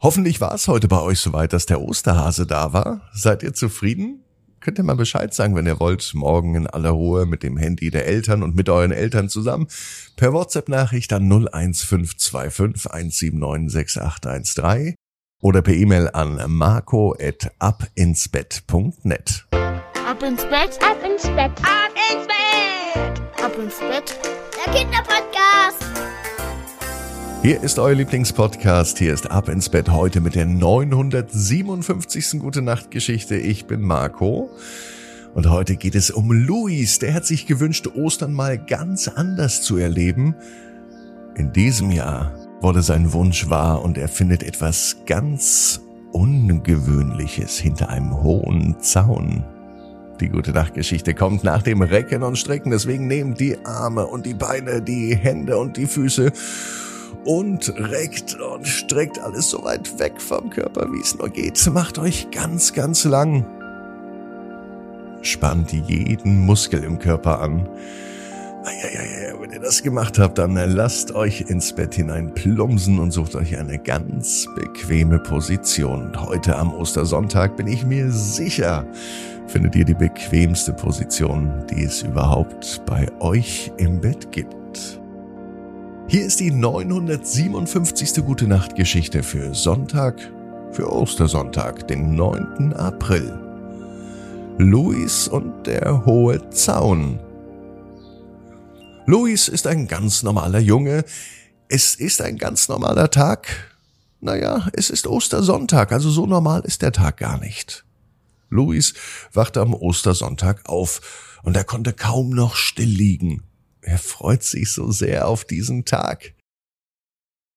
Hoffentlich war es heute bei euch soweit, dass der Osterhase da war. Seid ihr zufrieden? Könnt ihr mal Bescheid sagen, wenn ihr wollt, morgen in aller Ruhe mit dem Handy der Eltern und mit euren Eltern zusammen per WhatsApp-Nachricht an 01525 179 6813 oder per E-Mail an marco.abinsbett.net. Ab ins Bett, ab ins Bett, ab ins Bett, ab ins Bett. Der Kinderpodcast. Hier ist euer Lieblingspodcast. Hier ist Ab ins Bett heute mit der 957. Gute Nacht Geschichte. Ich bin Marco. Und heute geht es um Luis. Der hat sich gewünscht, Ostern mal ganz anders zu erleben. In diesem Jahr wurde sein Wunsch wahr und er findet etwas ganz Ungewöhnliches hinter einem hohen Zaun. Die gute Nachtgeschichte kommt nach dem Recken und Strecken, deswegen nehmt die Arme und die Beine, die Hände und die Füße und reckt und streckt alles so weit weg vom Körper, wie es nur geht. Macht euch ganz, ganz lang. Spannt jeden Muskel im Körper an. Eieiei, wenn ihr das gemacht habt, dann lasst euch ins Bett hinein plumpsen und sucht euch eine ganz bequeme Position. Heute am Ostersonntag bin ich mir sicher, findet ihr die bequemste Position, die es überhaupt bei euch im Bett gibt. Hier ist die 957. Gute Nacht Geschichte für Sonntag, für Ostersonntag, den 9. April. Luis und der hohe Zaun. Luis ist ein ganz normaler Junge. Es ist ein ganz normaler Tag. Naja, es ist Ostersonntag, also so normal ist der Tag gar nicht. Luis wachte am Ostersonntag auf und er konnte kaum noch still liegen. Er freut sich so sehr auf diesen Tag.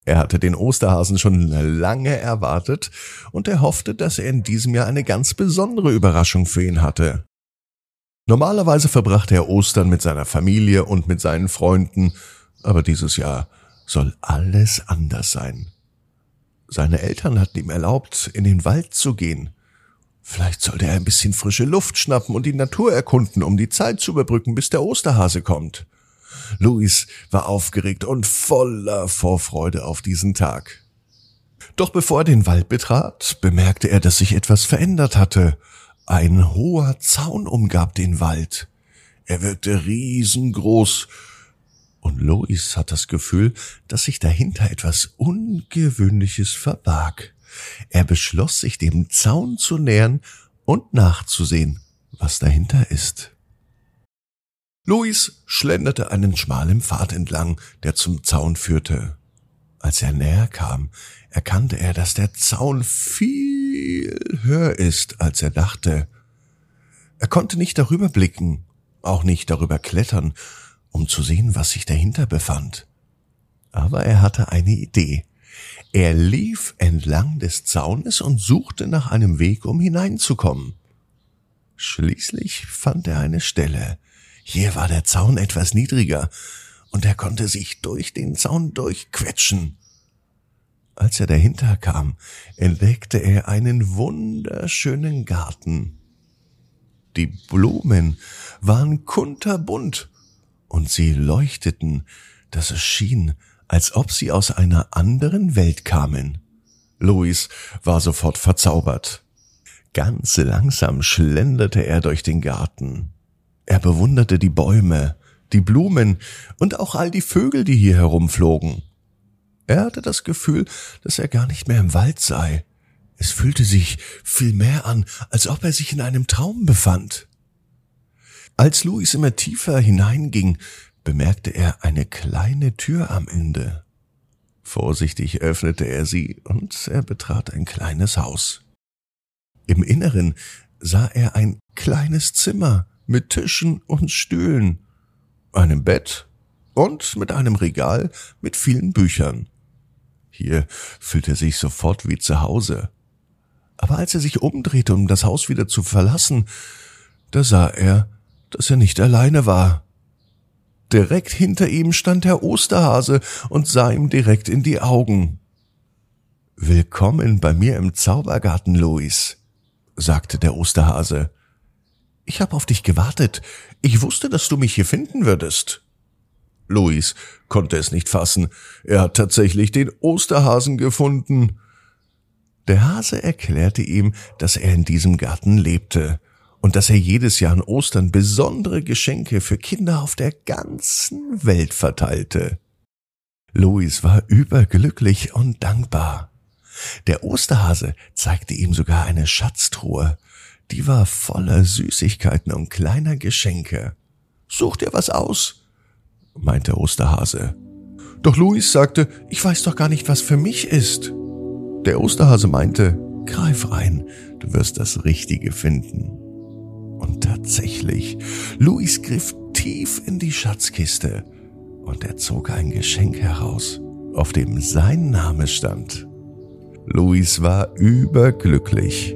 Er hatte den Osterhasen schon lange erwartet und er hoffte, dass er in diesem Jahr eine ganz besondere Überraschung für ihn hatte. Normalerweise verbrachte er Ostern mit seiner Familie und mit seinen Freunden, aber dieses Jahr soll alles anders sein. Seine Eltern hatten ihm erlaubt, in den Wald zu gehen. Vielleicht sollte er ein bisschen frische Luft schnappen und die Natur erkunden, um die Zeit zu überbrücken, bis der Osterhase kommt. Louis war aufgeregt und voller Vorfreude auf diesen Tag. Doch bevor er den Wald betrat, bemerkte er, dass sich etwas verändert hatte. Ein hoher Zaun umgab den Wald. Er wirkte riesengroß, und Louis hat das Gefühl, dass sich dahinter etwas Ungewöhnliches verbarg. Er beschloss, sich dem Zaun zu nähern und nachzusehen, was dahinter ist. Luis schlenderte einen schmalen Pfad entlang, der zum Zaun führte. Als er näher kam, erkannte er, dass der Zaun viel höher ist, als er dachte. Er konnte nicht darüber blicken, auch nicht darüber klettern, um zu sehen, was sich dahinter befand. Aber er hatte eine Idee. Er lief entlang des Zaunes und suchte nach einem Weg, um hineinzukommen. Schließlich fand er eine Stelle, hier war der Zaun etwas niedriger, und er konnte sich durch den Zaun durchquetschen. Als er dahinter kam, entdeckte er einen wunderschönen Garten. Die Blumen waren kunterbunt, und sie leuchteten, dass es schien, als ob sie aus einer anderen Welt kamen. Louis war sofort verzaubert. Ganz langsam schlenderte er durch den Garten. Er bewunderte die Bäume, die Blumen und auch all die Vögel, die hier herumflogen. Er hatte das Gefühl, dass er gar nicht mehr im Wald sei. Es fühlte sich viel mehr an, als ob er sich in einem Traum befand. Als Louis immer tiefer hineinging, bemerkte er eine kleine Tür am Ende. Vorsichtig öffnete er sie und er betrat ein kleines Haus. Im Inneren sah er ein kleines Zimmer, mit Tischen und Stühlen, einem Bett und mit einem Regal mit vielen Büchern. Hier fühlte er sich sofort wie zu Hause. Aber als er sich umdrehte, um das Haus wieder zu verlassen, da sah er, dass er nicht alleine war. Direkt hinter ihm stand der Osterhase und sah ihm direkt in die Augen. Willkommen bei mir im Zaubergarten, Louis, sagte der Osterhase. Ich habe auf dich gewartet. Ich wusste, dass du mich hier finden würdest. Luis konnte es nicht fassen. Er hat tatsächlich den Osterhasen gefunden. Der Hase erklärte ihm, dass er in diesem Garten lebte und dass er jedes Jahr an Ostern besondere Geschenke für Kinder auf der ganzen Welt verteilte. Louis war überglücklich und dankbar. Der Osterhase zeigte ihm sogar eine Schatztruhe, die war voller Süßigkeiten und kleiner Geschenke. Such dir was aus, meinte Osterhase. Doch Louis sagte, ich weiß doch gar nicht, was für mich ist. Der Osterhase meinte, greif rein, du wirst das Richtige finden. Und tatsächlich, Louis griff tief in die Schatzkiste und er zog ein Geschenk heraus, auf dem sein Name stand. Louis war überglücklich